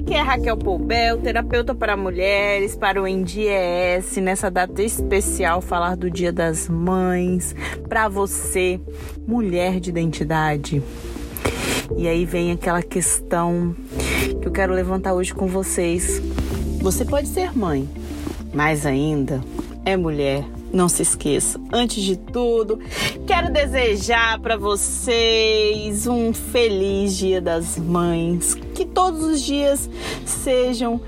Aqui é Raquel Poubel, terapeuta para mulheres, para o NDES, nessa data especial falar do Dia das Mães, para você, mulher de identidade. E aí vem aquela questão que eu quero levantar hoje com vocês. Você pode ser mãe, mas ainda é mulher. Não se esqueça, antes de tudo, quero desejar para vocês um feliz Dia das Mães. Que todos os dias sejam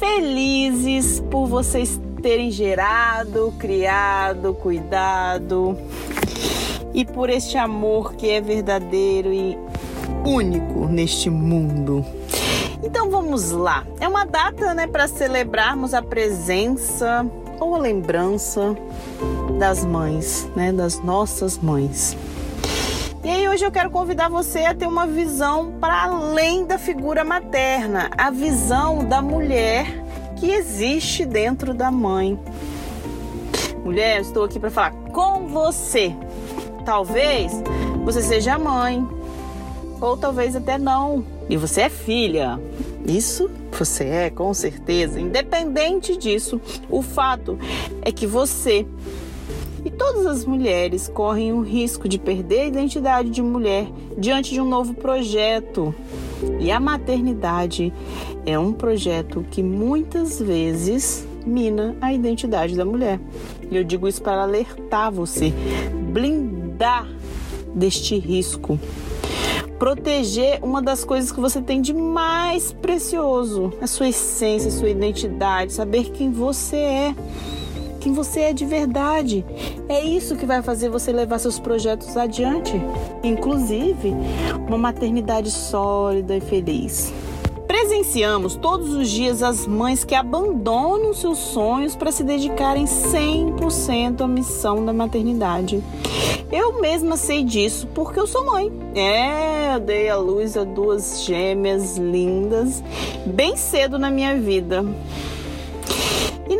felizes por vocês terem gerado, criado, cuidado e por este amor que é verdadeiro e único neste mundo. Então vamos lá. É uma data, né, para celebrarmos a presença ou a lembrança das mães, né, das nossas mães. E aí hoje eu quero convidar você a ter uma visão para além da figura materna, a visão da mulher que existe dentro da mãe. Mulher, eu estou aqui para falar com você. Talvez você seja mãe, ou talvez até não. E você é filha. Isso você é, com certeza. Independente disso, o fato é que você e todas as mulheres correm o risco de perder a identidade de mulher diante de um novo projeto. E a maternidade é um projeto que muitas vezes mina a identidade da mulher. E eu digo isso para alertar você, blindar deste risco proteger uma das coisas que você tem de mais precioso, a sua essência, a sua identidade, saber quem você é. Quem você é de verdade. É isso que vai fazer você levar seus projetos adiante, inclusive uma maternidade sólida e feliz. Presenciamos todos os dias as mães que abandonam seus sonhos para se dedicarem 100% à missão da maternidade. Eu mesma sei disso porque eu sou mãe. É, eu dei a luz a duas gêmeas lindas bem cedo na minha vida.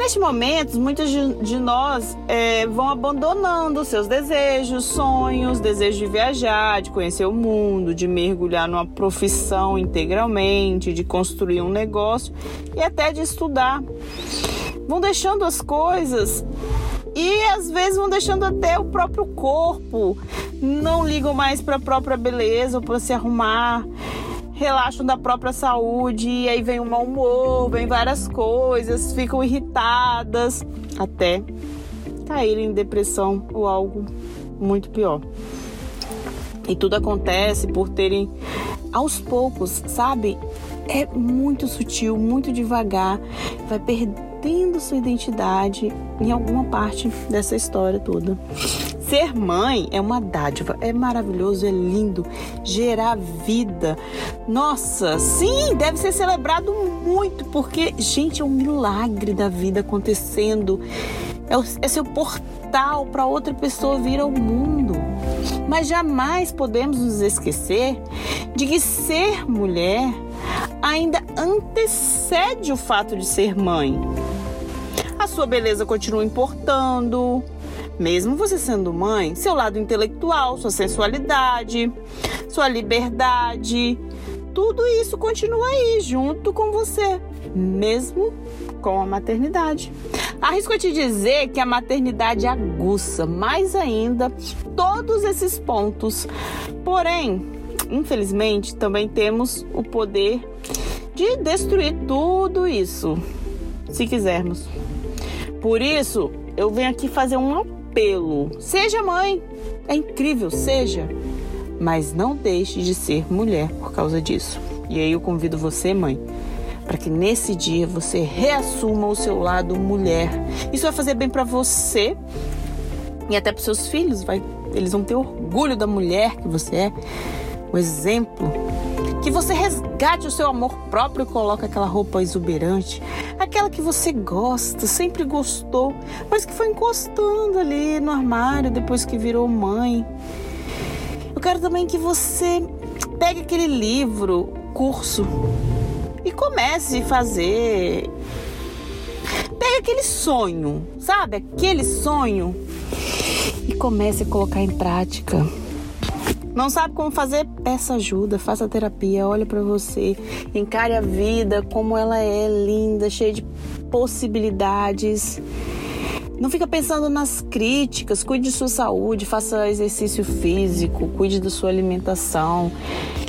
Neste momento, muitas de nós é, vão abandonando seus desejos, sonhos, desejos de viajar, de conhecer o mundo, de mergulhar numa profissão integralmente, de construir um negócio e até de estudar. Vão deixando as coisas e às vezes vão deixando até o próprio corpo. Não ligam mais para a própria beleza ou para se arrumar relaxam da própria saúde, e aí vem o mau humor, vem várias coisas, ficam irritadas, até caírem em depressão ou algo muito pior. E tudo acontece por terem aos poucos, sabe? É muito sutil, muito devagar, vai perdendo sua identidade em alguma parte dessa história toda. Ser mãe é uma dádiva, é maravilhoso, é lindo, gerar vida. Nossa, sim, deve ser celebrado muito, porque, gente, é um milagre da vida acontecendo. É, o, é seu portal para outra pessoa vir ao mundo. Mas jamais podemos nos esquecer de que ser mulher ainda antecede o fato de ser mãe. Sua beleza continua importando, mesmo você sendo mãe, seu lado intelectual, sua sensualidade, sua liberdade, tudo isso continua aí junto com você, mesmo com a maternidade. Arrisco a te dizer que a maternidade aguça mais ainda todos esses pontos. Porém, infelizmente, também temos o poder de destruir tudo isso, se quisermos. Por isso, eu venho aqui fazer um apelo. Seja mãe, é incrível, seja. Mas não deixe de ser mulher por causa disso. E aí eu convido você, mãe, para que nesse dia você reassuma o seu lado mulher. Isso vai fazer bem para você e até para seus filhos, vai, eles vão ter orgulho da mulher que você é, o exemplo que você resgate o seu amor próprio e coloque aquela roupa exuberante, aquela que você gosta, sempre gostou, mas que foi encostando ali no armário depois que virou mãe. Eu quero também que você pegue aquele livro, curso, e comece a fazer. Pegue aquele sonho, sabe? Aquele sonho e comece a colocar em prática Não sabe como fazer? Peça ajuda, faça terapia, olha para você, encare a vida como ela é linda, cheia de possibilidades. Não fica pensando nas críticas, cuide de sua saúde, faça exercício físico, cuide da sua alimentação.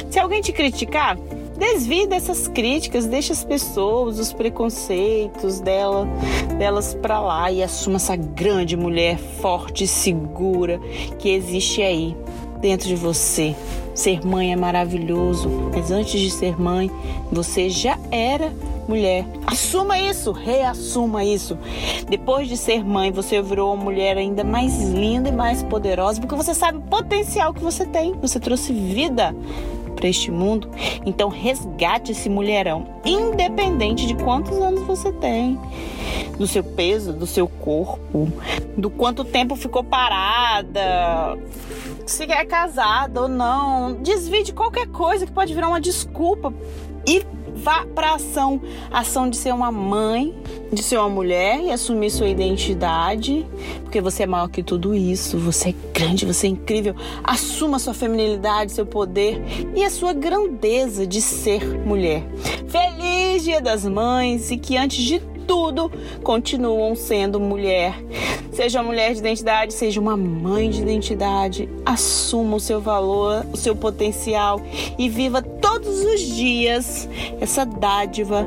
Se alguém te criticar, desvie dessas críticas, deixe as pessoas, os preconceitos dela, delas para lá e assuma essa grande mulher forte e segura que existe aí dentro de você. Ser mãe é maravilhoso, mas antes de ser mãe, você já era mulher. Assuma isso, reassuma isso. Depois de ser mãe, você virou uma mulher ainda mais linda e mais poderosa, porque você sabe o potencial que você tem. Você trouxe vida para este mundo. Então resgate esse mulherão, independente de quantos anos você tem, do seu peso, do seu corpo, do quanto tempo ficou parada, se é casada ou não. Desvie de qualquer coisa que pode virar uma desculpa e vá para ação, ação de ser uma mãe, de ser uma mulher e assumir sua identidade, porque você é maior que tudo isso, você é grande, você é incrível. Assuma sua feminilidade, seu poder e a sua grandeza de ser mulher. Feliz Dia das Mães e que antes de tudo continuam sendo mulher. Seja uma mulher de identidade, seja uma mãe de identidade, assuma o seu valor, o seu potencial e viva todos os dias essa dádiva,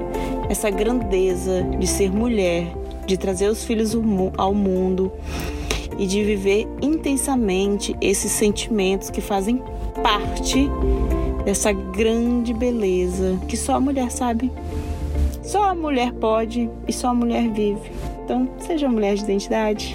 essa grandeza de ser mulher, de trazer os filhos ao mundo e de viver intensamente esses sentimentos que fazem parte dessa grande beleza que só a mulher sabe. Só a mulher pode e só a mulher vive. Então, seja mulher de identidade.